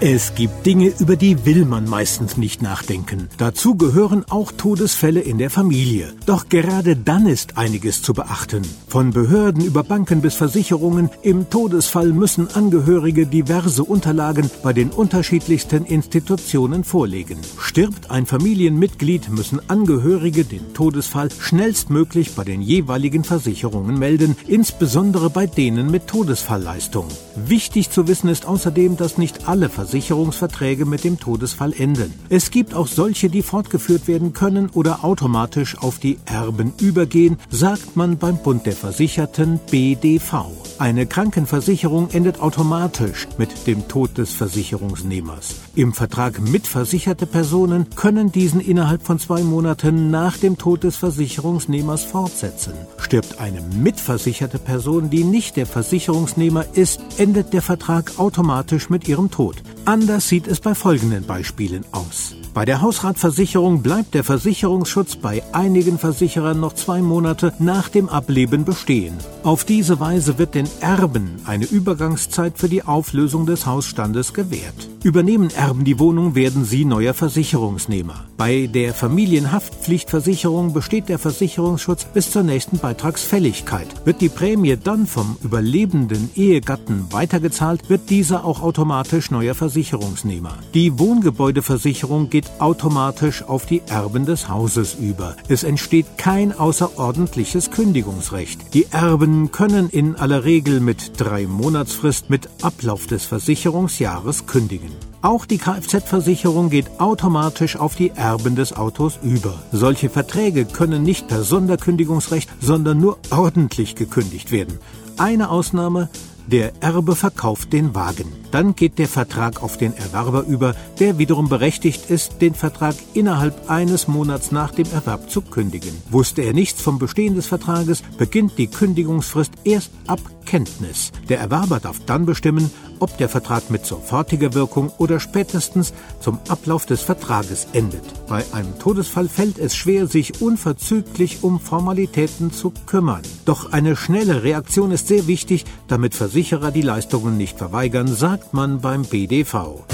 Es gibt Dinge, über die will man meistens nicht nachdenken. Dazu gehören auch Todesfälle in der Familie. Doch gerade dann ist einiges zu beachten. Von Behörden über Banken bis Versicherungen, im Todesfall müssen Angehörige diverse Unterlagen bei den unterschiedlichsten Institutionen vorlegen. Stirbt ein Familienmitglied, müssen Angehörige den Todesfall schnellstmöglich bei den jeweiligen Versicherungen melden, insbesondere bei denen mit Todesfallleistung. Wichtig zu wissen ist außerdem, dass nicht alle Versicherungen Versicherungsverträge mit dem Todesfall enden. Es gibt auch solche, die fortgeführt werden können oder automatisch auf die Erben übergehen, sagt man beim Bund der Versicherten BDV. Eine Krankenversicherung endet automatisch mit dem Tod des Versicherungsnehmers. Im Vertrag mit versicherte Personen können diesen innerhalb von zwei Monaten nach dem Tod des Versicherungsnehmers fortsetzen. Stirbt eine mitversicherte Person, die nicht der Versicherungsnehmer ist, endet der Vertrag automatisch mit ihrem Tod. Anders sieht es bei folgenden Beispielen aus. Bei der Hausratversicherung bleibt der Versicherungsschutz bei einigen Versicherern noch zwei Monate nach dem Ableben bestehen. Auf diese Weise wird den Erben eine Übergangszeit für die Auflösung des Hausstandes gewährt. Übernehmen Erben die Wohnung, werden sie neuer Versicherungsnehmer. Bei der Familienhaftpflichtversicherung besteht der Versicherungsschutz bis zur nächsten Beitragsfälligkeit. Wird die Prämie dann vom überlebenden Ehegatten weitergezahlt, wird dieser auch automatisch neuer Versicherungsnehmer. Die Wohngebäudeversicherung geht automatisch auf die Erben des Hauses über. Es entsteht kein außerordentliches Kündigungsrecht. Die Erben können in aller Regel mit drei Monatsfrist mit Ablauf des Versicherungsjahres kündigen. Auch die Kfz-Versicherung geht automatisch auf die Erben des Autos über. Solche Verträge können nicht per Sonderkündigungsrecht, sondern nur ordentlich gekündigt werden. Eine Ausnahme, der Erbe verkauft den Wagen. Dann geht der Vertrag auf den Erwerber über, der wiederum berechtigt ist, den Vertrag innerhalb eines Monats nach dem Erwerb zu kündigen. Wusste er nichts vom Bestehen des Vertrages, beginnt die Kündigungsfrist erst ab Kenntnis. Der Erwerber darf dann bestimmen, ob der Vertrag mit sofortiger Wirkung oder spätestens zum Ablauf des Vertrages endet. Bei einem Todesfall fällt es schwer, sich unverzüglich um Formalitäten zu kümmern. Doch eine schnelle Reaktion ist sehr wichtig, damit Versicherer die Leistungen nicht verweigern, sagt man beim BDV.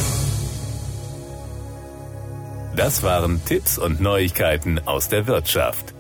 Das waren Tipps und Neuigkeiten aus der Wirtschaft.